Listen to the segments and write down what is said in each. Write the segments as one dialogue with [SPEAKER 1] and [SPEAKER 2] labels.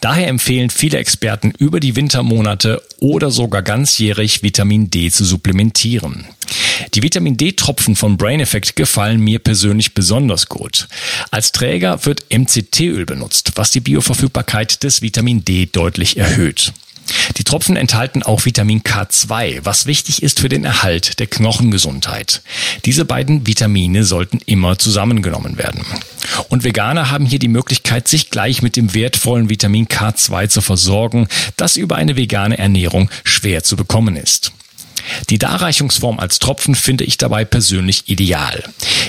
[SPEAKER 1] Daher empfehlen viele Experten über die Wintermonate oder sogar ganzjährig Vitamin D zu supplementieren. Die Vitamin D-Tropfen von Brain Effect gefallen mir persönlich besonders gut. Als Träger wird MCT-Öl benutzt, was die Bioverfügbarkeit des Vitamin D deutlich erhöht. Die Tropfen enthalten auch Vitamin K2, was wichtig ist für den Erhalt der Knochengesundheit. Diese beiden Vitamine sollten immer zusammengenommen werden. Und Veganer haben hier die Möglichkeit, sich gleich mit dem wertvollen Vitamin K2 zu versorgen, das über eine vegane Ernährung schwer zu bekommen ist. Die Darreichungsform als Tropfen finde ich dabei persönlich ideal.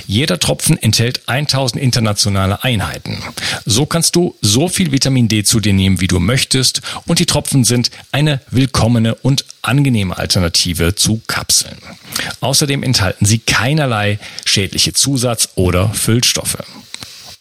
[SPEAKER 1] Jeder Tropfen enthält 1000 internationale Einheiten. So kannst du so viel Vitamin D zu dir nehmen, wie du möchtest und die Tropfen sind eine willkommene und angenehme Alternative zu Kapseln. Außerdem enthalten sie keinerlei schädliche Zusatz- oder Füllstoffe.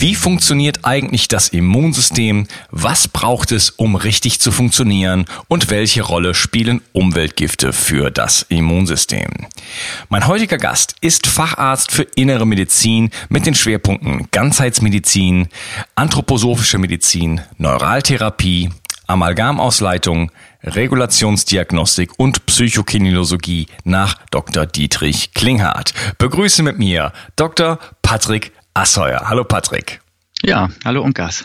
[SPEAKER 1] Wie funktioniert eigentlich das Immunsystem? Was braucht es, um richtig zu funktionieren? Und welche Rolle spielen Umweltgifte für das Immunsystem? Mein heutiger Gast ist Facharzt für Innere Medizin mit den Schwerpunkten Ganzheitsmedizin, Anthroposophische Medizin, Neuraltherapie, Amalgamausleitung, Regulationsdiagnostik und Psychokineologie nach Dr. Dietrich Klinghardt. Begrüße mit mir Dr. Patrick Asseuer. Hallo Patrick.
[SPEAKER 2] Ja, hallo Unkas.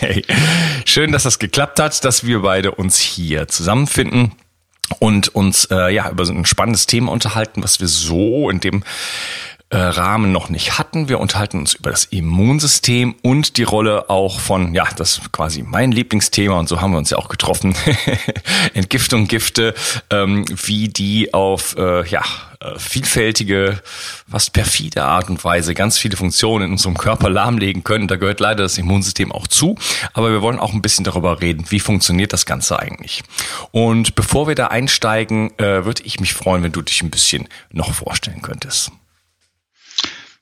[SPEAKER 1] Hey, schön, dass das geklappt hat, dass wir beide uns hier zusammenfinden und uns äh, ja über so ein spannendes Thema unterhalten, was wir so in dem äh, Rahmen noch nicht hatten. Wir unterhalten uns über das Immunsystem und die Rolle auch von, ja, das ist quasi mein Lieblingsthema und so haben wir uns ja auch getroffen. Entgiftung, Gifte, ähm, wie die auf, äh, ja, äh, vielfältige, fast perfide Art und Weise ganz viele Funktionen in unserem Körper lahmlegen können. Da gehört leider das Immunsystem auch zu. Aber wir wollen auch ein bisschen darüber reden, wie funktioniert das Ganze eigentlich. Und bevor wir da einsteigen, äh, würde ich mich freuen, wenn du dich ein bisschen noch vorstellen könntest.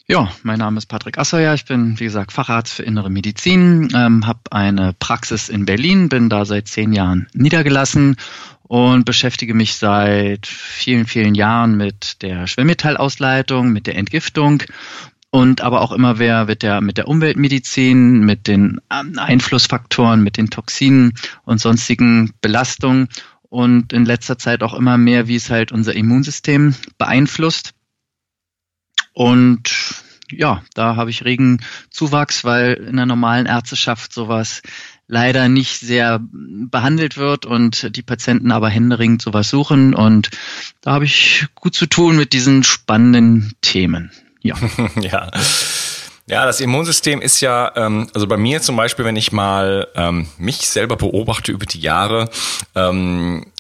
[SPEAKER 2] Ja, mein Name ist Patrick Assauer. Ich bin, wie gesagt, Facharzt für Innere Medizin, ähm, habe eine Praxis in Berlin, bin da seit zehn Jahren niedergelassen und beschäftige mich seit vielen, vielen Jahren mit der Schwermetallausleitung, mit der Entgiftung und aber auch immer mehr mit der, mit der Umweltmedizin, mit den ähm, Einflussfaktoren, mit den Toxinen und sonstigen Belastungen und in letzter Zeit auch immer mehr, wie es halt unser Immunsystem beeinflusst. Und ja, da habe ich regen Zuwachs, weil in der normalen Ärzteschaft sowas leider nicht sehr behandelt wird und die Patienten aber händeringend sowas suchen. Und da habe ich gut zu tun mit diesen spannenden Themen.
[SPEAKER 1] Ja. ja. Ja, das Immunsystem ist ja, ähm, also bei mir zum Beispiel, wenn ich mal ähm, mich selber beobachte über die Jahre, ähm,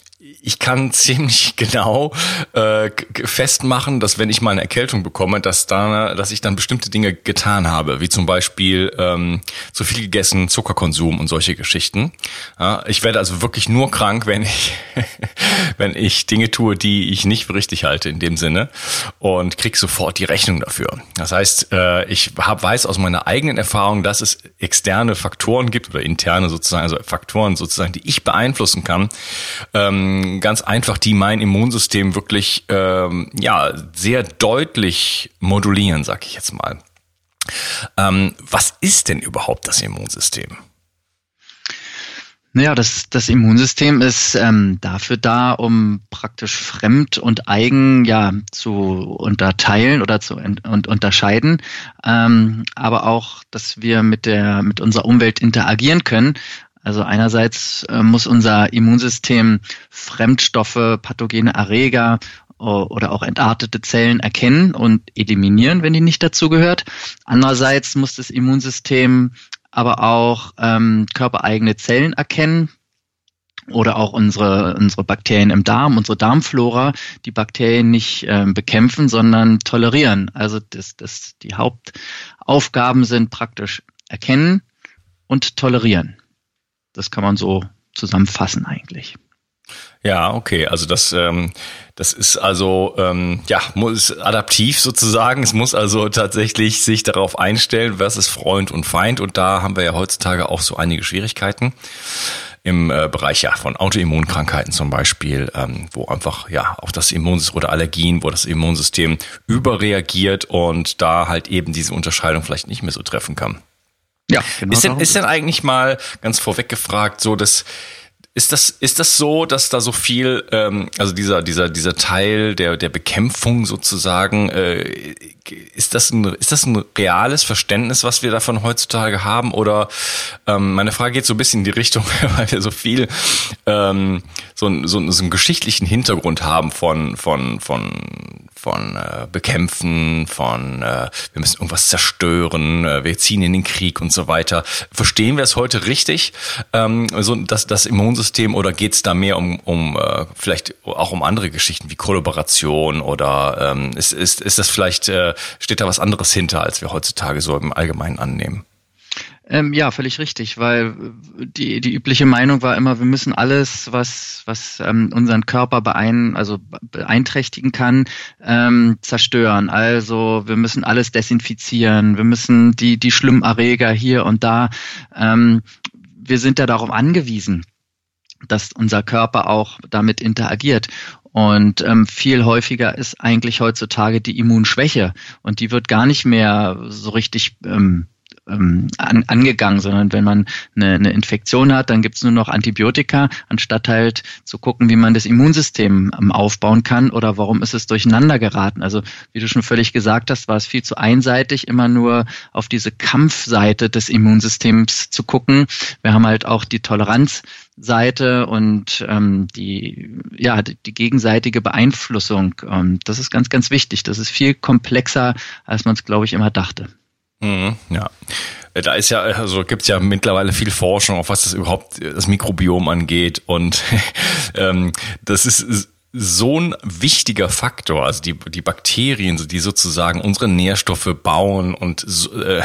[SPEAKER 1] ich kann ziemlich genau äh, festmachen, dass wenn ich mal eine Erkältung bekomme, dass da, dass ich dann bestimmte Dinge getan habe, wie zum Beispiel ähm, zu viel gegessen, Zuckerkonsum und solche Geschichten. Ja, ich werde also wirklich nur krank, wenn ich wenn ich Dinge tue, die ich nicht für richtig halte in dem Sinne und krieg sofort die Rechnung dafür. Das heißt, äh, ich hab, weiß aus meiner eigenen Erfahrung, dass es externe Faktoren gibt oder interne sozusagen, also Faktoren sozusagen, die ich beeinflussen kann. Ähm, ganz einfach, die mein Immunsystem wirklich ähm, ja sehr deutlich modulieren, sag ich jetzt mal. Ähm, was ist denn überhaupt das Immunsystem?
[SPEAKER 2] Naja, das, das Immunsystem ist ähm, dafür da, um praktisch fremd und eigen ja zu unterteilen oder zu und unterscheiden, ähm, aber auch, dass wir mit der mit unserer Umwelt interagieren können. Also einerseits äh, muss unser Immunsystem Fremdstoffe, pathogene Erreger oder auch entartete Zellen erkennen und eliminieren, wenn die nicht dazugehört. Andererseits muss das Immunsystem aber auch ähm, körpereigene Zellen erkennen oder auch unsere, unsere Bakterien im Darm, unsere Darmflora, die Bakterien nicht ähm, bekämpfen, sondern tolerieren. Also das, das, die Hauptaufgaben sind praktisch erkennen und tolerieren. Das kann man so zusammenfassen eigentlich.
[SPEAKER 1] Ja, okay. Also das, ähm, das ist also ähm, ja muss adaptiv sozusagen. Es muss also tatsächlich sich darauf einstellen, was ist Freund und Feind. Und da haben wir ja heutzutage auch so einige Schwierigkeiten im äh, Bereich ja von Autoimmunkrankheiten zum Beispiel, ähm, wo einfach ja auch das Immunsystem oder Allergien, wo das Immunsystem überreagiert und da halt eben diese Unterscheidung vielleicht nicht mehr so treffen kann. Ja, genau. Ist denn, ist denn eigentlich mal ganz vorweg gefragt, so dass ist das, ist das so, dass da so viel, ähm, also dieser, dieser, dieser Teil der, der Bekämpfung sozusagen, äh, ist, das ein, ist das ein reales Verständnis, was wir davon heutzutage haben? Oder ähm, meine Frage geht so ein bisschen in die Richtung, weil wir so viel ähm, so, so, so einen geschichtlichen Hintergrund haben von, von, von von äh, bekämpfen, von äh, wir müssen irgendwas zerstören, äh, wir ziehen in den Krieg und so weiter. Verstehen wir es heute richtig, ähm, so das, das Immunsystem, oder geht es da mehr um, um äh, vielleicht auch um andere Geschichten wie Kollaboration oder ähm, ist, ist, ist das vielleicht, äh, steht da was anderes hinter, als wir heutzutage so im Allgemeinen annehmen?
[SPEAKER 2] Ähm, ja, völlig richtig, weil die, die übliche Meinung war immer, wir müssen alles, was, was ähm, unseren Körper beein, also beeinträchtigen kann, ähm, zerstören. Also wir müssen alles desinfizieren, wir müssen die, die schlimmen Erreger hier und da. Ähm, wir sind ja darauf angewiesen, dass unser Körper auch damit interagiert. Und ähm, viel häufiger ist eigentlich heutzutage die Immunschwäche. Und die wird gar nicht mehr so richtig ähm, ähm, an, angegangen, sondern wenn man eine, eine Infektion hat, dann gibt's nur noch Antibiotika, anstatt halt zu gucken, wie man das Immunsystem ähm, aufbauen kann oder warum ist es durcheinander geraten. Also wie du schon völlig gesagt hast, war es viel zu einseitig, immer nur auf diese Kampfseite des Immunsystems zu gucken. Wir haben halt auch die Toleranzseite und ähm, die, ja, die, die gegenseitige Beeinflussung. Ähm, das ist ganz, ganz wichtig. Das ist viel komplexer, als man es, glaube ich, immer dachte.
[SPEAKER 1] Mhm, ja. Da ist ja, also gibt's ja mittlerweile viel Forschung, auf was das überhaupt das Mikrobiom angeht. Und ähm, das ist so ein wichtiger Faktor, also die, die Bakterien, die sozusagen unsere Nährstoffe bauen und so, äh,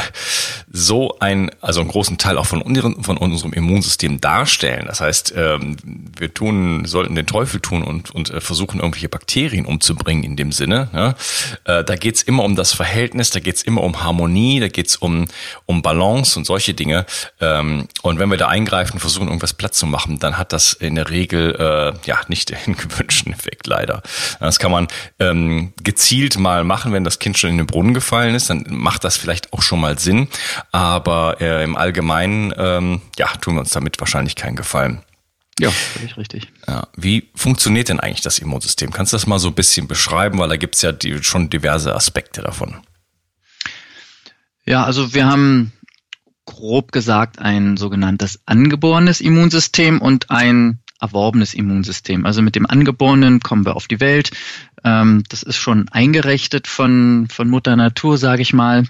[SPEAKER 1] so ein, also einen großen Teil auch von, unseren, von unserem Immunsystem darstellen. Das heißt, ähm, wir tun, sollten den Teufel tun und, und äh, versuchen, irgendwelche Bakterien umzubringen in dem Sinne. Ja? Äh, da geht's immer um das Verhältnis, da geht's immer um Harmonie, da geht's um, um Balance und solche Dinge. Ähm, und wenn wir da eingreifen, versuchen, irgendwas Platz zu machen, dann hat das in der Regel äh, ja nicht den gewünschten Effekt leider. Das kann man ähm, gezielt mal machen, wenn das Kind schon in den Brunnen gefallen ist, dann macht das vielleicht auch schon mal Sinn. Aber äh, im Allgemeinen, ähm, ja, tun wir uns damit wahrscheinlich keinen Gefallen.
[SPEAKER 2] Ja, völlig richtig.
[SPEAKER 1] Ja, wie funktioniert denn eigentlich das Immunsystem? Kannst du das mal so ein bisschen beschreiben, weil da gibt's ja die, schon diverse Aspekte davon.
[SPEAKER 2] Ja, also wir haben grob gesagt ein sogenanntes angeborenes Immunsystem und ein erworbenes Immunsystem. Also mit dem Angeborenen kommen wir auf die Welt. Ähm, das ist schon eingerechtet von, von Mutter Natur, sage ich mal.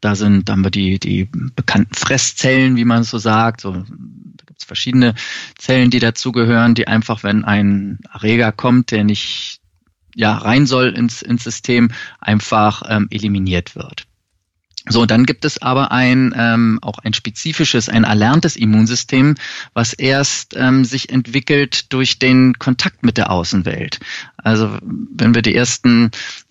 [SPEAKER 2] Da sind, da haben wir die, die bekannten Fresszellen, wie man so sagt. So, da gibt es verschiedene Zellen, die dazugehören, die einfach, wenn ein Erreger kommt, der nicht ja, rein soll ins, ins System, einfach ähm, eliminiert wird. So, dann gibt es aber ein ähm, auch ein spezifisches, ein erlerntes Immunsystem, was erst ähm, sich entwickelt durch den Kontakt mit der Außenwelt. Also wenn wir die ersten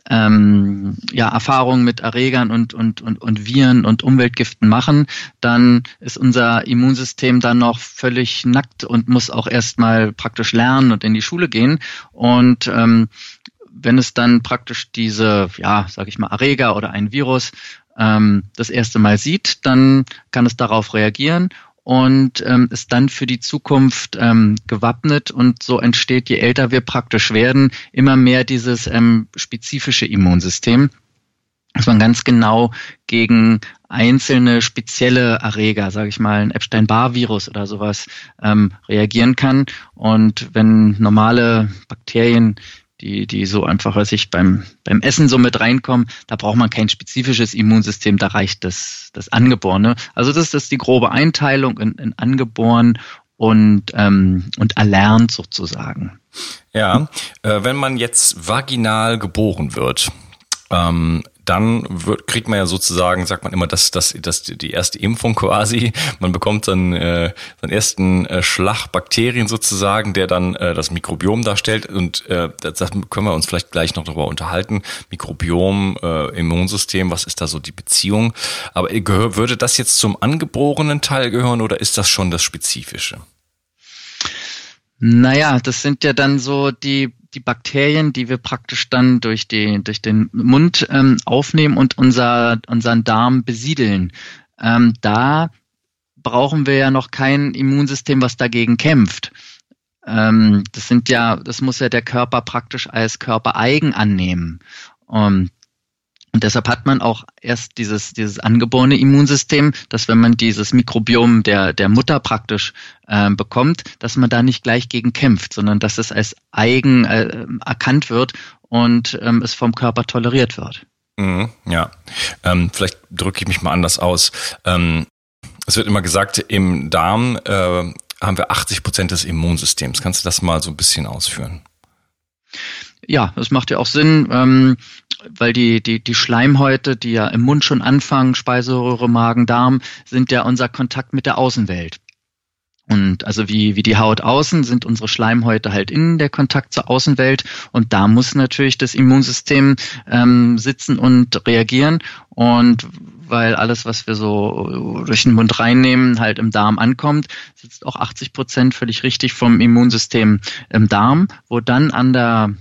[SPEAKER 2] ähm, ja, Erfahrungen mit Erregern und, und, und, und Viren und Umweltgiften machen, dann ist unser Immunsystem dann noch völlig nackt und muss auch erstmal praktisch lernen und in die Schule gehen. Und ähm, wenn es dann praktisch diese, ja, sage ich mal, Erreger oder ein Virus ähm, das erste Mal sieht, dann kann es darauf reagieren und ähm, ist dann für die Zukunft ähm, gewappnet und so entsteht, je älter wir praktisch werden, immer mehr dieses ähm, spezifische Immunsystem, dass man ganz genau gegen einzelne spezielle Erreger, sage ich mal, ein Epstein-Barr-Virus oder sowas ähm, reagieren kann. Und wenn normale Bakterien die, die so einfach, was ich beim, beim Essen so mit reinkommen, da braucht man kein spezifisches Immunsystem, da reicht das, das Angeborene. Also das ist die grobe Einteilung in, in angeboren und, ähm, und erlernt sozusagen.
[SPEAKER 1] Ja, äh, wenn man jetzt vaginal geboren wird, ähm, dann wird, kriegt man ja sozusagen, sagt man immer, das, das, das die erste Impfung quasi. Man bekommt dann äh, seinen ersten äh, Schlag Bakterien sozusagen, der dann äh, das Mikrobiom darstellt. Und äh, das können wir uns vielleicht gleich noch darüber unterhalten. Mikrobiom, äh, Immunsystem, was ist da so die Beziehung? Aber gehör, würde das jetzt zum angeborenen Teil gehören oder ist das schon das Spezifische?
[SPEAKER 2] Naja, das sind ja dann so die die Bakterien, die wir praktisch dann durch, die, durch den Mund ähm, aufnehmen und unser, unseren Darm besiedeln. Ähm, da brauchen wir ja noch kein Immunsystem, was dagegen kämpft. Ähm, das sind ja, das muss ja der Körper praktisch als körpereigen annehmen. Um, und deshalb hat man auch erst dieses, dieses angeborene Immunsystem, dass wenn man dieses Mikrobiom der, der Mutter praktisch äh, bekommt, dass man da nicht gleich gegen kämpft, sondern dass es als eigen äh, erkannt wird und ähm, es vom Körper toleriert wird.
[SPEAKER 1] Mhm, ja, ähm, vielleicht drücke ich mich mal anders aus. Ähm, es wird immer gesagt, im Darm äh, haben wir 80 Prozent des Immunsystems. Kannst du das mal so ein bisschen ausführen?
[SPEAKER 2] Ja, das macht ja auch Sinn. Weil die, die, die Schleimhäute, die ja im Mund schon anfangen, Speiseröhre, Magen, Darm, sind ja unser Kontakt mit der Außenwelt. Und also wie, wie die Haut außen sind unsere Schleimhäute halt innen der Kontakt zur Außenwelt. Und da muss natürlich das Immunsystem ähm, sitzen und reagieren. Und weil alles, was wir so durch den Mund reinnehmen, halt im Darm ankommt, sitzt auch 80 Prozent völlig richtig vom Immunsystem im Darm, wo dann an der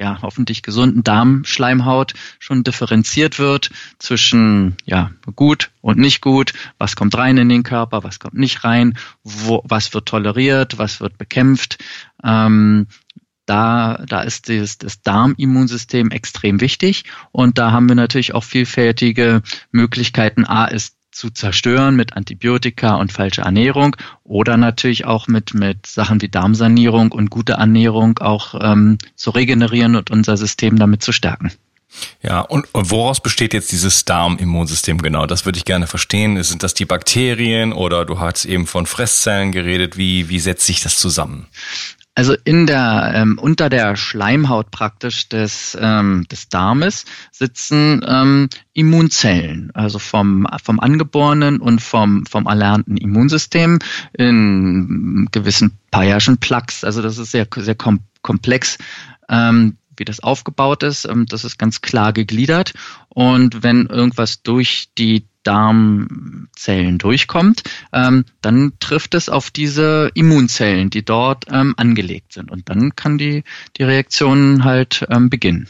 [SPEAKER 2] ja, hoffentlich gesunden Darmschleimhaut schon differenziert wird zwischen ja, gut und nicht gut, was kommt rein in den Körper, was kommt nicht rein, wo, was wird toleriert, was wird bekämpft. Ähm, da, da ist das, das Darmimmunsystem extrem wichtig und da haben wir natürlich auch vielfältige Möglichkeiten. A ist zu zerstören mit Antibiotika und falscher Ernährung oder natürlich auch mit, mit Sachen wie Darmsanierung und gute Ernährung auch ähm, zu regenerieren und unser System damit zu stärken.
[SPEAKER 1] Ja, und woraus besteht jetzt dieses Darmimmunsystem genau? Das würde ich gerne verstehen. Sind das die Bakterien oder du hast eben von Fresszellen geredet? Wie, wie setzt sich das zusammen?
[SPEAKER 2] Also in der ähm, unter der Schleimhaut praktisch des ähm, des Darmes sitzen ähm, Immunzellen, also vom vom angeborenen und vom vom erlernten Immunsystem in gewissen Payerschen Plaques. Also das ist sehr sehr kom komplex. Ähm, wie das aufgebaut ist, ähm, das ist ganz klar gegliedert. Und wenn irgendwas durch die Darmzellen durchkommt, ähm, dann trifft es auf diese Immunzellen, die dort ähm, angelegt sind. Und dann kann die, die Reaktion halt ähm, beginnen.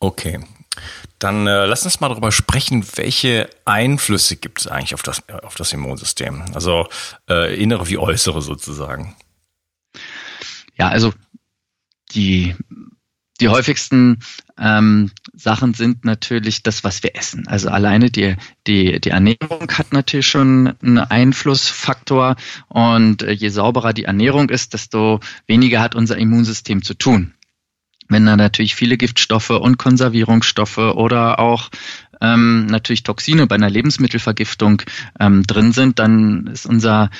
[SPEAKER 1] Okay. Dann äh, lass uns mal darüber sprechen, welche Einflüsse gibt es eigentlich auf das, auf das Immunsystem? Also äh, innere wie äußere sozusagen.
[SPEAKER 2] Ja, also die die häufigsten ähm, Sachen sind natürlich das, was wir essen. Also alleine die, die, die Ernährung hat natürlich schon einen Einflussfaktor und äh, je sauberer die Ernährung ist, desto weniger hat unser Immunsystem zu tun. Wenn da natürlich viele Giftstoffe und Konservierungsstoffe oder auch ähm, natürlich Toxine bei einer Lebensmittelvergiftung ähm, drin sind, dann ist unser,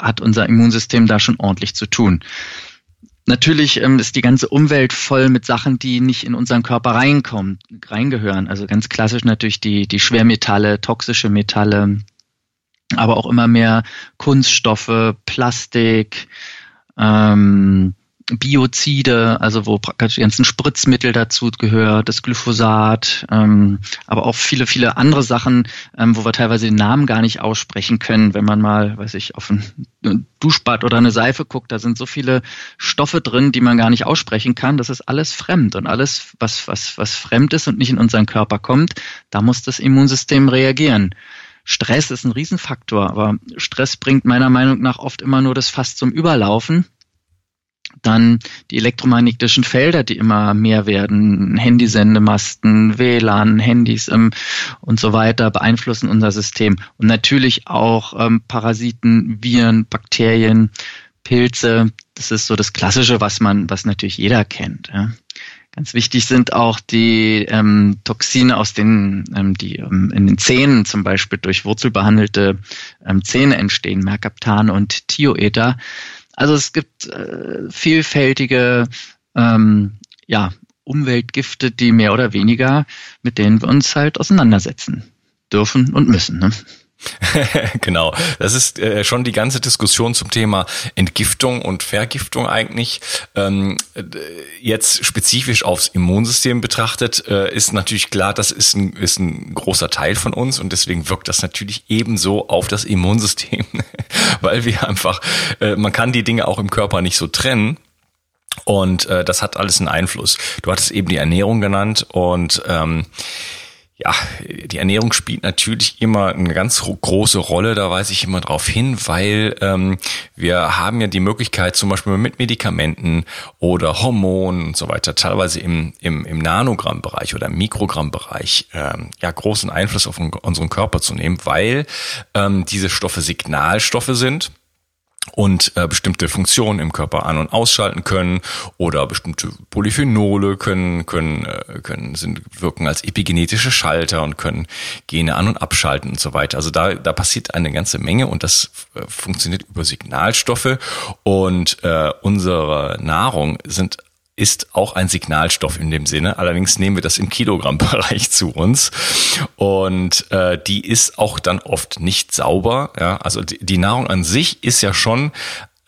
[SPEAKER 2] hat unser Immunsystem da schon ordentlich zu tun Natürlich ähm, ist die ganze Umwelt voll mit Sachen, die nicht in unseren Körper reinkommen, reingehören. Also ganz klassisch natürlich die, die Schwermetalle, toxische Metalle, aber auch immer mehr Kunststoffe, Plastik, ähm, Biozide, also wo praktisch die ganzen Spritzmittel dazu gehört, das Glyphosat, ähm, aber auch viele, viele andere Sachen, ähm, wo wir teilweise den Namen gar nicht aussprechen können, wenn man mal, weiß ich, auf ein Duschbad oder eine Seife guckt, da sind so viele Stoffe drin, die man gar nicht aussprechen kann. Das ist alles fremd und alles, was, was, was fremd ist und nicht in unseren Körper kommt, da muss das Immunsystem reagieren. Stress ist ein Riesenfaktor, aber Stress bringt meiner Meinung nach oft immer nur das Fass zum Überlaufen dann die elektromagnetischen Felder, die immer mehr werden, Handysendemasten, WLAN, Handys ähm, und so weiter beeinflussen unser System. Und natürlich auch ähm, Parasiten, Viren, Bakterien, Pilze. Das ist so das Klassische, was man, was natürlich jeder kennt. Ja. Ganz wichtig sind auch die ähm, Toxine aus den, ähm, die ähm, in den Zähnen zum Beispiel durch wurzelbehandelte ähm, Zähne entstehen, Mercaptan und Thioether. Also es gibt äh, vielfältige ähm, ja, Umweltgifte, die mehr oder weniger, mit denen wir uns halt auseinandersetzen dürfen und müssen. Ne?
[SPEAKER 1] genau, das ist äh, schon die ganze Diskussion zum Thema Entgiftung und Vergiftung eigentlich. Ähm, äh, jetzt spezifisch aufs Immunsystem betrachtet, äh, ist natürlich klar, das ist ein, ist ein großer Teil von uns und deswegen wirkt das natürlich ebenso auf das Immunsystem, weil wir einfach, äh, man kann die Dinge auch im Körper nicht so trennen. Und äh, das hat alles einen Einfluss. Du hattest eben die Ernährung genannt und ähm, ja, die Ernährung spielt natürlich immer eine ganz große Rolle, da weise ich immer drauf hin, weil ähm, wir haben ja die Möglichkeit, zum Beispiel mit Medikamenten oder Hormonen und so weiter, teilweise im, im, im Nanogrammbereich oder im Mikrogrammbereich, ähm, ja, großen Einfluss auf unseren Körper zu nehmen, weil ähm, diese Stoffe Signalstoffe sind und äh, bestimmte Funktionen im Körper an- und ausschalten können oder bestimmte Polyphenole können können äh, können sind wirken als epigenetische Schalter und können Gene an- und abschalten und so weiter. Also da da passiert eine ganze Menge und das äh, funktioniert über Signalstoffe und äh, unsere Nahrung sind ist auch ein Signalstoff in dem Sinne. Allerdings nehmen wir das im Kilogrammbereich zu uns. Und äh, die ist auch dann oft nicht sauber. Ja? Also die, die Nahrung an sich ist ja schon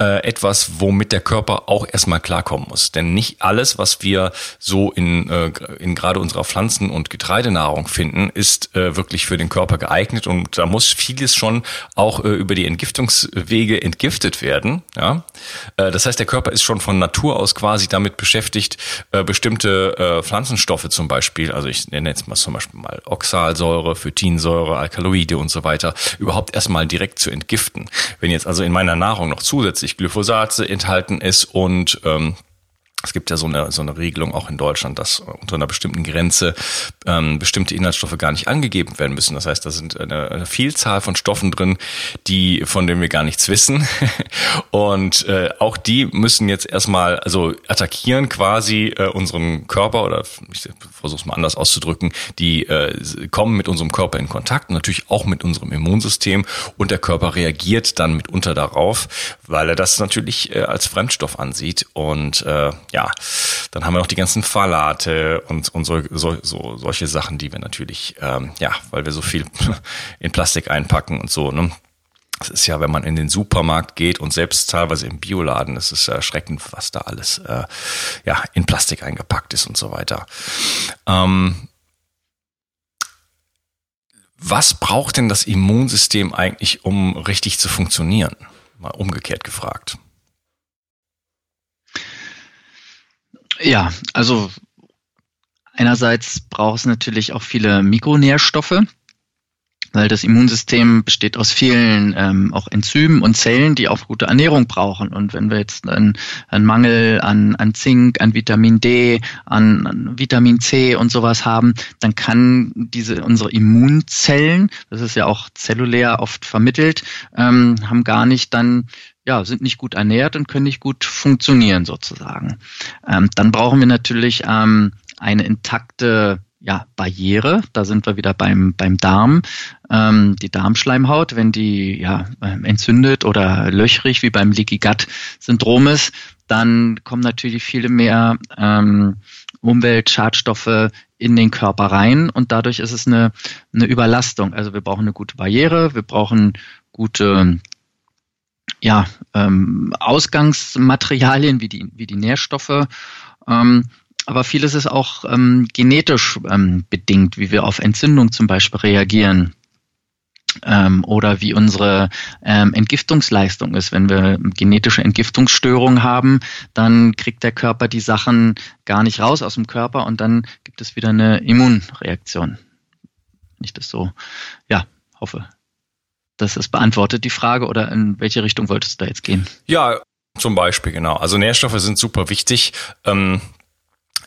[SPEAKER 1] äh, etwas, womit der Körper auch erstmal klarkommen muss. Denn nicht alles, was wir so in, äh, in gerade unserer Pflanzen- und Getreidenahrung finden, ist äh, wirklich für den Körper geeignet und da muss vieles schon auch äh, über die Entgiftungswege entgiftet werden. Ja? Äh, das heißt, der Körper ist schon von Natur aus quasi damit beschäftigt, äh, bestimmte äh, Pflanzenstoffe zum Beispiel, also ich nenne jetzt mal zum Beispiel mal Oxalsäure, Phytinsäure, Alkaloide und so weiter, überhaupt erstmal direkt zu entgiften. Wenn jetzt also in meiner Nahrung noch zusätzlich zusätzlich Glyphosat enthalten ist und ähm, es gibt ja so eine, so eine Regelung auch in Deutschland, dass unter einer bestimmten Grenze ähm, bestimmte Inhaltsstoffe gar nicht angegeben werden müssen. Das heißt, da sind eine, eine Vielzahl von Stoffen drin, die von denen wir gar nichts wissen. Und äh, auch die müssen jetzt erstmal also attackieren quasi äh, unseren Körper oder ich versuche es mal anders auszudrücken, die äh, kommen mit unserem Körper in Kontakt, natürlich auch mit unserem Immunsystem und der Körper reagiert dann mitunter darauf, weil er das natürlich äh, als Fremdstoff ansieht und äh, ja, dann haben wir noch die ganzen Phthalate und, und so, so, so solche Sachen, die wir natürlich, ähm, ja, weil wir so viel in Plastik einpacken und so, ne? Das ist ja, wenn man in den Supermarkt geht und selbst teilweise im Bioladen, es ist erschreckend, was da alles äh, ja, in Plastik eingepackt ist und so weiter. Ähm, was braucht denn das Immunsystem eigentlich, um richtig zu funktionieren? Mal umgekehrt gefragt.
[SPEAKER 2] Ja, also einerseits braucht es natürlich auch viele Mikronährstoffe, weil das Immunsystem besteht aus vielen ähm, auch Enzymen und Zellen, die auch gute Ernährung brauchen. Und wenn wir jetzt einen, einen Mangel an, an Zink, an Vitamin D, an, an Vitamin C und sowas haben, dann kann diese unsere Immunzellen, das ist ja auch zellulär oft vermittelt, ähm, haben gar nicht dann ja, sind nicht gut ernährt und können nicht gut funktionieren sozusagen. Ähm, dann brauchen wir natürlich ähm, eine intakte ja, Barriere, da sind wir wieder beim, beim Darm, ähm, die Darmschleimhaut, wenn die ja, ähm, entzündet oder löchrig wie beim Leaky Gut Syndrom ist, dann kommen natürlich viele mehr ähm, Umweltschadstoffe in den Körper rein und dadurch ist es eine, eine Überlastung. Also wir brauchen eine gute Barriere, wir brauchen gute ja, ähm, Ausgangsmaterialien wie die, wie die Nährstoffe. Ähm, aber vieles ist auch ähm, genetisch ähm, bedingt, wie wir auf Entzündung zum Beispiel reagieren. Ähm, oder wie unsere ähm, Entgiftungsleistung ist. Wenn wir genetische Entgiftungsstörungen haben, dann kriegt der Körper die Sachen gar nicht raus aus dem Körper und dann gibt es wieder eine Immunreaktion. Wenn ich das so, ja, hoffe, dass es beantwortet die Frage oder in welche Richtung wolltest du da jetzt gehen?
[SPEAKER 1] Ja, zum Beispiel, genau. Also Nährstoffe sind super wichtig. Ähm,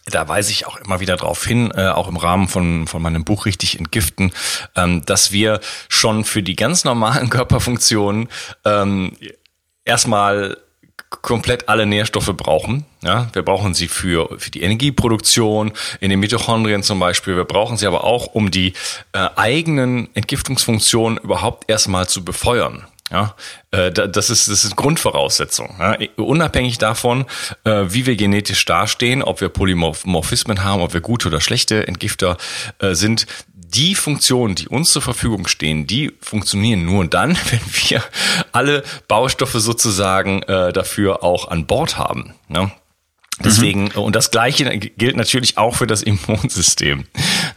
[SPEAKER 1] da weise ich auch immer wieder darauf hin, äh, auch im Rahmen von, von meinem Buch Richtig Entgiften, ähm, dass wir schon für die ganz normalen Körperfunktionen ähm, erstmal komplett alle Nährstoffe brauchen. Ja, wir brauchen sie für, für die Energieproduktion, in den Mitochondrien zum Beispiel. Wir brauchen sie aber auch, um die äh, eigenen Entgiftungsfunktionen überhaupt erstmal zu befeuern. Ja, äh, das ist das ist Grundvoraussetzung. Ja, unabhängig davon, äh, wie wir genetisch dastehen, ob wir Polymorphismen haben, ob wir gute oder schlechte Entgifter äh, sind, die Funktionen, die uns zur Verfügung stehen, die funktionieren nur dann, wenn wir alle Baustoffe sozusagen dafür auch an Bord haben. Ne? Deswegen, mhm. und das Gleiche gilt natürlich auch für das Immunsystem.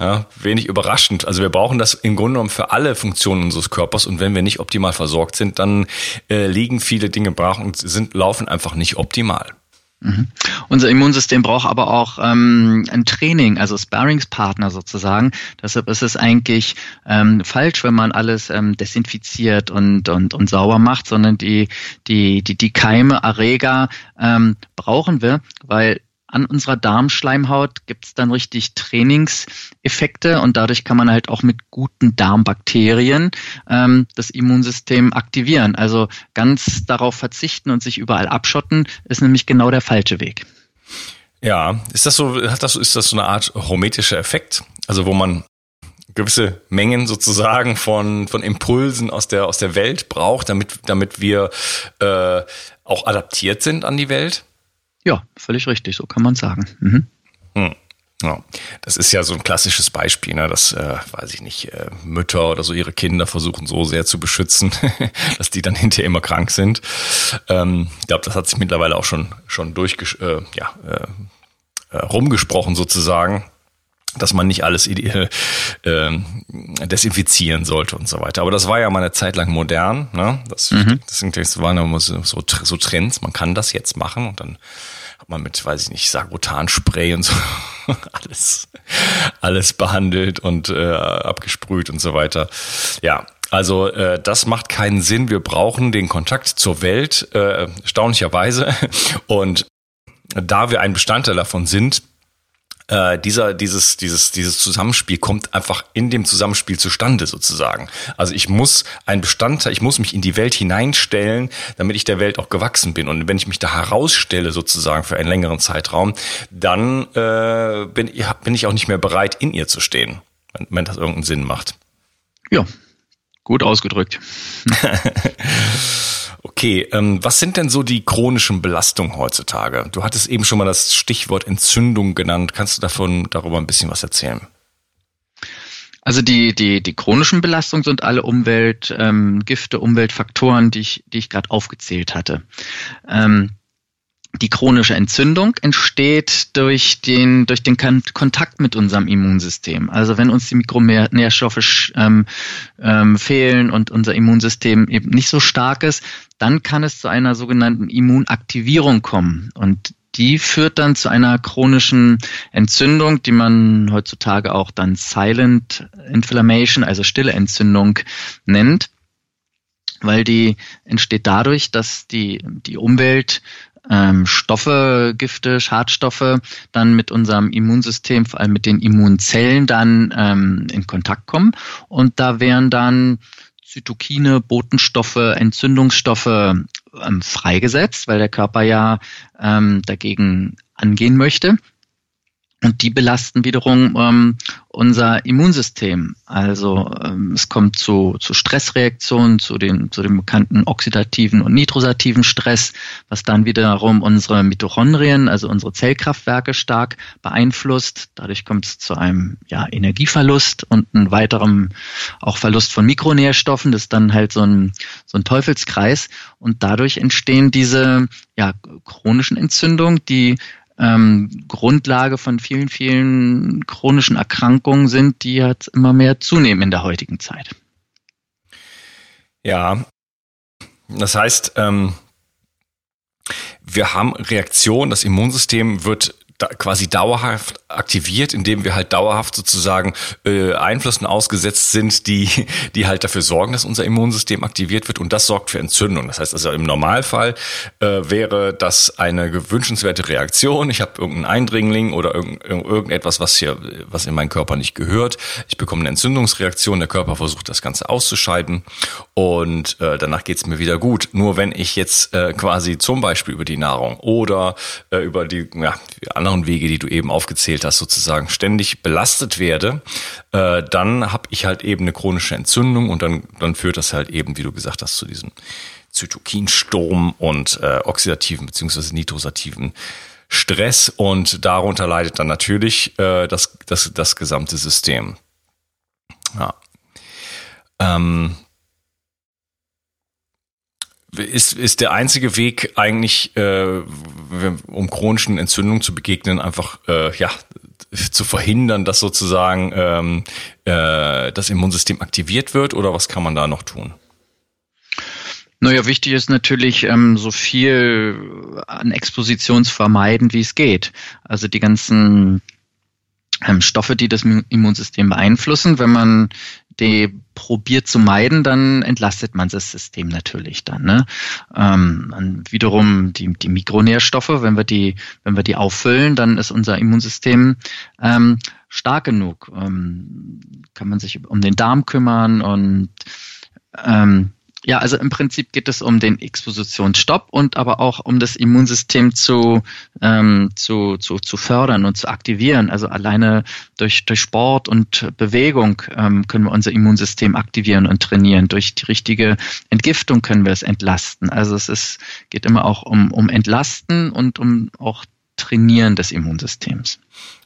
[SPEAKER 1] Ja, wenig überraschend. Also wir brauchen das im Grunde genommen für alle Funktionen unseres Körpers und wenn wir nicht optimal versorgt sind, dann äh, liegen viele Dinge brach und sind, laufen einfach nicht optimal.
[SPEAKER 2] Mhm. Unser Immunsystem braucht aber auch ähm, ein Training, also Sparringspartner sozusagen. Deshalb ist es eigentlich ähm, falsch, wenn man alles ähm, desinfiziert und, und, und sauber macht, sondern die, die, die, die Keime, Erreger ähm, brauchen wir, weil an unserer Darmschleimhaut gibt es dann richtig Trainingseffekte und dadurch kann man halt auch mit guten Darmbakterien ähm, das Immunsystem aktivieren. Also ganz darauf verzichten und sich überall abschotten, ist nämlich genau der falsche Weg.
[SPEAKER 1] Ja, ist das so, hat das, ist das so eine Art hormetischer Effekt? Also wo man gewisse Mengen sozusagen von, von Impulsen aus der, aus der Welt braucht, damit, damit wir äh, auch adaptiert sind an die Welt?
[SPEAKER 2] Ja, völlig richtig, so kann man sagen. Mhm.
[SPEAKER 1] Hm. Ja, das ist ja so ein klassisches Beispiel, ne, dass, äh, weiß ich nicht, äh, Mütter oder so ihre Kinder versuchen so sehr zu beschützen, dass die dann hinterher immer krank sind. Ähm, ich glaube, das hat sich mittlerweile auch schon schon durchgesch äh, ja, äh, äh, rumgesprochen sozusagen dass man nicht alles äh, desinfizieren sollte und so weiter. Aber das war ja mal eine Zeit lang modern. Ne? Das, mhm. das, das waren immer so, so, so Trends. Man kann das jetzt machen und dann hat man mit, weiß ich nicht, Sagrotanspray und so alles, alles behandelt und äh, abgesprüht und so weiter. Ja, also äh, das macht keinen Sinn. Wir brauchen den Kontakt zur Welt, äh, erstaunlicherweise. Und da wir ein Bestandteil davon sind, äh, dieser, dieses, dieses, dieses Zusammenspiel kommt einfach in dem Zusammenspiel zustande sozusagen. Also ich muss ein Bestandteil, ich muss mich in die Welt hineinstellen, damit ich der Welt auch gewachsen bin. Und wenn ich mich da herausstelle sozusagen für einen längeren Zeitraum, dann äh, bin, bin ich auch nicht mehr bereit, in ihr zu stehen, wenn, wenn das irgendeinen Sinn macht.
[SPEAKER 2] Ja, gut ausgedrückt.
[SPEAKER 1] Okay, ähm, was sind denn so die chronischen Belastungen heutzutage? Du hattest eben schon mal das Stichwort Entzündung genannt. Kannst du davon darüber ein bisschen was erzählen?
[SPEAKER 2] Also die, die, die chronischen Belastungen sind alle Umweltgifte, ähm, Umweltfaktoren, die ich, die ich gerade aufgezählt hatte. Ähm, die chronische Entzündung entsteht durch den, durch den Kontakt mit unserem Immunsystem. Also wenn uns die Mikronährstoffe ähm, ähm, fehlen und unser Immunsystem eben nicht so stark ist, dann kann es zu einer sogenannten Immunaktivierung kommen. Und die führt dann zu einer chronischen Entzündung, die man heutzutage auch dann Silent Inflammation, also stille Entzündung nennt weil die entsteht dadurch, dass die, die Umwelt ähm, Stoffe, Gifte, Schadstoffe dann mit unserem Immunsystem, vor allem mit den Immunzellen dann ähm, in Kontakt kommen. Und da wären dann Zytokine, Botenstoffe, Entzündungsstoffe ähm, freigesetzt, weil der Körper ja ähm, dagegen angehen möchte. Und die belasten wiederum ähm, unser Immunsystem. Also ähm, es kommt zu, zu Stressreaktionen, zu, den, zu dem bekannten oxidativen und nitrosativen Stress, was dann wiederum unsere Mitochondrien, also unsere Zellkraftwerke stark beeinflusst. Dadurch kommt es zu einem ja, Energieverlust und einem weiteren auch Verlust von Mikronährstoffen. Das ist dann halt so ein, so ein Teufelskreis. Und dadurch entstehen diese ja, chronischen Entzündungen, die ähm, Grundlage von vielen, vielen chronischen Erkrankungen sind, die jetzt immer mehr zunehmen in der heutigen Zeit.
[SPEAKER 1] Ja, das heißt, ähm, wir haben Reaktion, das Immunsystem wird da quasi dauerhaft aktiviert, indem wir halt dauerhaft sozusagen äh, Einflüssen ausgesetzt sind, die, die halt dafür sorgen, dass unser Immunsystem aktiviert wird und das sorgt für Entzündung. Das heißt also im Normalfall äh, wäre das eine gewünschenswerte Reaktion. Ich habe irgendeinen Eindringling oder irgend, irgendetwas, was hier, was in meinen Körper nicht gehört. Ich bekomme eine Entzündungsreaktion, der Körper versucht das Ganze auszuscheiden und äh, danach geht's mir wieder gut. Nur wenn ich jetzt äh, quasi zum Beispiel über die Nahrung oder äh, über die, ja, die anderen Wege, die du eben aufgezählt hast, sozusagen ständig belastet werde, äh, dann habe ich halt eben eine chronische Entzündung und dann, dann führt das halt eben, wie du gesagt hast, zu diesem Zytokinsturm und äh, oxidativen beziehungsweise nitrosativen Stress und darunter leidet dann natürlich äh, das, das, das gesamte System. Ja. Ähm, ist, ist der einzige Weg eigentlich, äh, um chronischen Entzündungen zu begegnen, einfach äh, ja zu verhindern, dass sozusagen ähm, äh, das Immunsystem aktiviert wird oder was kann man da noch tun?
[SPEAKER 2] Naja, wichtig ist natürlich, ähm, so viel an Exposition zu vermeiden, wie es geht. Also die ganzen Stoffe, die das Immunsystem beeinflussen. Wenn man die probiert zu meiden, dann entlastet man das System natürlich dann. Ne? Ähm, wiederum die, die Mikronährstoffe, wenn wir die, wenn wir die auffüllen, dann ist unser Immunsystem ähm, stark genug. Ähm, kann man sich um den Darm kümmern und ähm, ja, also im Prinzip geht es um den Expositionsstopp und aber auch um das Immunsystem zu, ähm, zu, zu, zu fördern und zu aktivieren. Also alleine durch, durch Sport und Bewegung ähm, können wir unser Immunsystem aktivieren und trainieren. Durch die richtige Entgiftung können wir es entlasten. Also es ist, geht immer auch um, um Entlasten und um auch Trainieren des Immunsystems.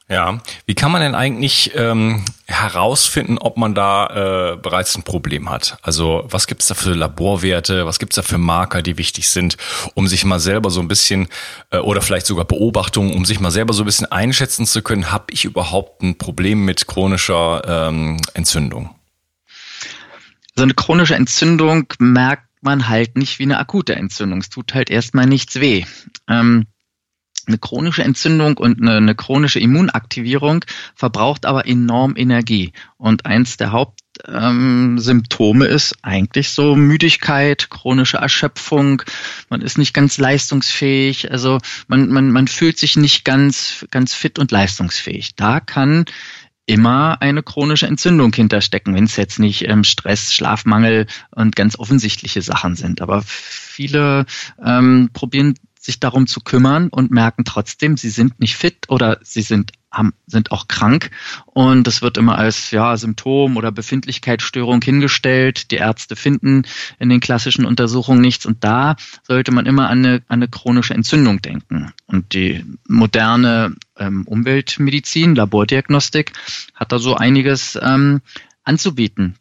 [SPEAKER 1] Ja, wie kann man denn eigentlich ähm, herausfinden, ob man da äh, bereits ein Problem hat? Also was gibt's da für Laborwerte, was gibt's da für Marker, die wichtig sind, um sich mal selber so ein bisschen äh, oder vielleicht sogar Beobachtungen, um sich mal selber so ein bisschen einschätzen zu können, habe ich überhaupt ein Problem mit chronischer ähm, Entzündung?
[SPEAKER 2] So eine chronische Entzündung merkt man halt nicht wie eine akute Entzündung. Es tut halt erstmal nichts weh. Ähm, eine chronische Entzündung und eine, eine, chronische Immunaktivierung verbraucht aber enorm Energie. Und eins der Hauptsymptome ähm, ist eigentlich so Müdigkeit, chronische Erschöpfung. Man ist nicht ganz leistungsfähig. Also man, man, man fühlt sich nicht ganz, ganz fit und leistungsfähig. Da kann immer eine chronische Entzündung hinterstecken, wenn es jetzt nicht ähm, Stress, Schlafmangel und ganz offensichtliche Sachen sind. Aber viele ähm, probieren sich darum zu kümmern und merken trotzdem, sie sind nicht fit oder sie sind haben, sind auch krank und das wird immer als ja, Symptom oder Befindlichkeitsstörung hingestellt. Die Ärzte finden in den klassischen Untersuchungen nichts und da sollte man immer an eine, an eine chronische Entzündung denken. Und die moderne ähm, Umweltmedizin, Labordiagnostik hat da so einiges ähm, anzubieten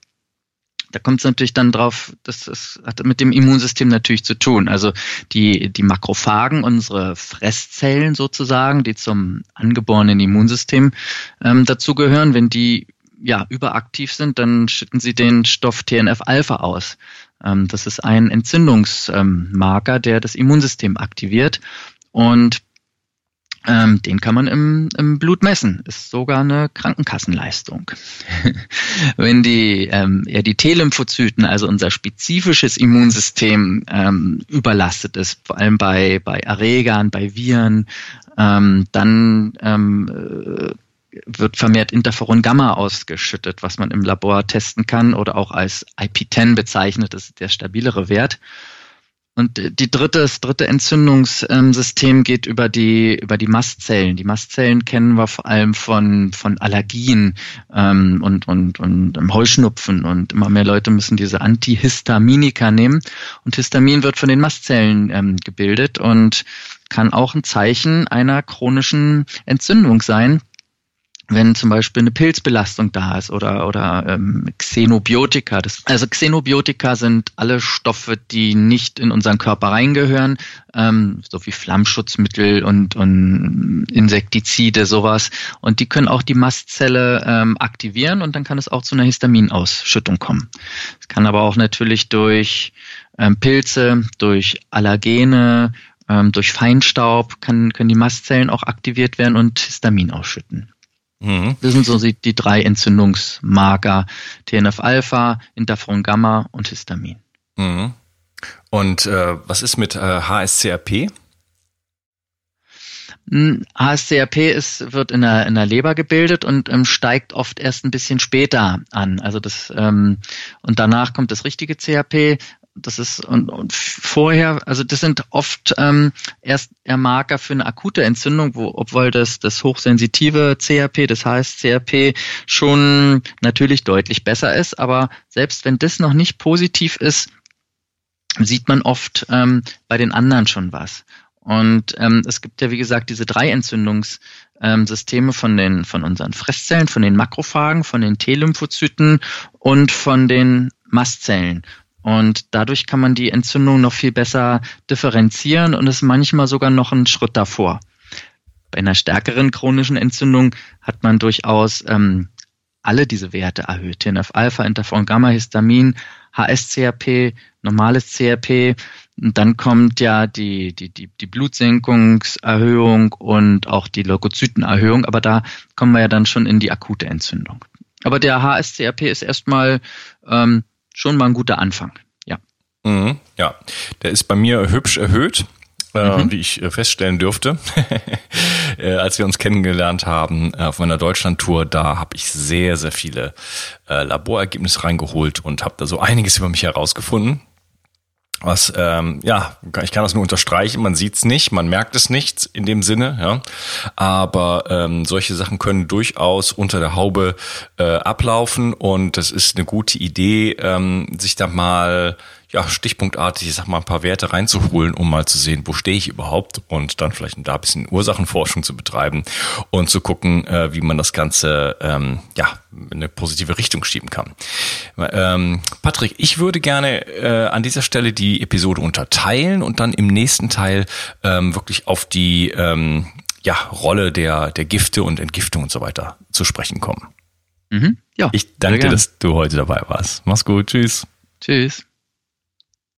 [SPEAKER 2] da kommt es natürlich dann drauf, das, das hat mit dem Immunsystem natürlich zu tun. Also die, die Makrophagen, unsere Fresszellen sozusagen, die zum angeborenen Immunsystem ähm, dazugehören, wenn die ja überaktiv sind, dann schütten sie den Stoff TNF-Alpha aus. Ähm, das ist ein Entzündungsmarker, der das Immunsystem aktiviert. Und ähm, den kann man im, im Blut messen. Ist sogar eine Krankenkassenleistung. Wenn die ähm, ja, die T-Lymphozyten, also unser spezifisches Immunsystem, ähm, überlastet ist, vor allem bei, bei Erregern, bei Viren, ähm, dann ähm, äh, wird vermehrt Interferon Gamma ausgeschüttet, was man im Labor testen kann oder auch als IP10 bezeichnet, das ist der stabilere Wert. Und die dritte, das dritte Entzündungssystem geht über die, über die Mastzellen. Die Mastzellen kennen wir vor allem von, von Allergien ähm, und, und, und Heuschnupfen. Und immer mehr Leute müssen diese Antihistaminika nehmen. Und Histamin wird von den Mastzellen ähm, gebildet und kann auch ein Zeichen einer chronischen Entzündung sein wenn zum Beispiel eine Pilzbelastung da ist oder, oder ähm, Xenobiotika. Das, also Xenobiotika sind alle Stoffe, die nicht in unseren Körper reingehören, ähm, so wie Flammschutzmittel und, und Insektizide, sowas. Und die können auch die Mastzelle ähm, aktivieren und dann kann es auch zu einer Histaminausschüttung kommen. Es kann aber auch natürlich durch ähm, Pilze, durch Allergene, ähm, durch Feinstaub kann, können die Mastzellen auch aktiviert werden und Histamin ausschütten. Mhm. Das sind so die, drei Entzündungsmarker. TNF-Alpha, Interferon-Gamma und Histamin.
[SPEAKER 3] Mhm. Und äh, was ist mit äh, HSCRP?
[SPEAKER 2] HSCRP hm, ist, wird in der, in der Leber gebildet und ähm, steigt oft erst ein bisschen später an. Also das ähm, und danach kommt das richtige CRP das ist und, und vorher, also das sind oft ähm, erst Marker für eine akute Entzündung, wo obwohl das das hochsensitive CRP, das heißt CRP schon natürlich deutlich besser ist, aber selbst wenn das noch nicht positiv ist, sieht man oft ähm, bei den anderen schon was. Und ähm, es gibt ja, wie gesagt, diese drei Entzündungssysteme von den von unseren Fresszellen, von den Makrophagen, von den T-Lymphozyten und von den Mastzellen. Und dadurch kann man die Entzündung noch viel besser differenzieren und ist manchmal sogar noch einen Schritt davor. Bei einer stärkeren chronischen Entzündung hat man durchaus ähm, alle diese Werte erhöht. TNF-Alpha, Interferon, Gamma, Histamin, HSCRP, normales CRP. Und dann kommt ja die, die, die, die Blutsenkungserhöhung und auch die Leukozytenerhöhung, aber da kommen wir ja dann schon in die akute Entzündung. Aber der HSCRP ist erstmal ähm, schon mal ein guter Anfang. Ja.
[SPEAKER 3] Mhm, ja, der ist bei mir hübsch erhöht. Äh, mhm. wie ich äh, feststellen dürfte, äh, als wir uns kennengelernt haben auf meiner Deutschlandtour, da habe ich sehr, sehr viele Laborergebnisse reingeholt und habe da so einiges über mich herausgefunden. Was, ähm, ja, ich kann das nur unterstreichen, man sieht's nicht, man merkt es nicht in dem Sinne, ja. Aber ähm, solche Sachen können durchaus unter der Haube äh, ablaufen und das ist eine gute Idee, ähm, sich da mal ja, stichpunktartig, ich sag mal, ein paar Werte reinzuholen, um mal zu sehen, wo stehe ich überhaupt und dann vielleicht da ein bisschen Ursachenforschung zu betreiben und zu gucken, äh, wie man das Ganze ähm, ja, in eine positive Richtung schieben kann. Ähm, Patrick, ich würde gerne äh, an dieser Stelle die Episode unterteilen und dann im nächsten Teil ähm, wirklich auf die ähm, ja, Rolle der, der Gifte und Entgiftung und so weiter zu sprechen kommen. Mhm, ja, ich danke dir, dass du heute dabei warst. Mach's gut. Tschüss.
[SPEAKER 2] Tschüss.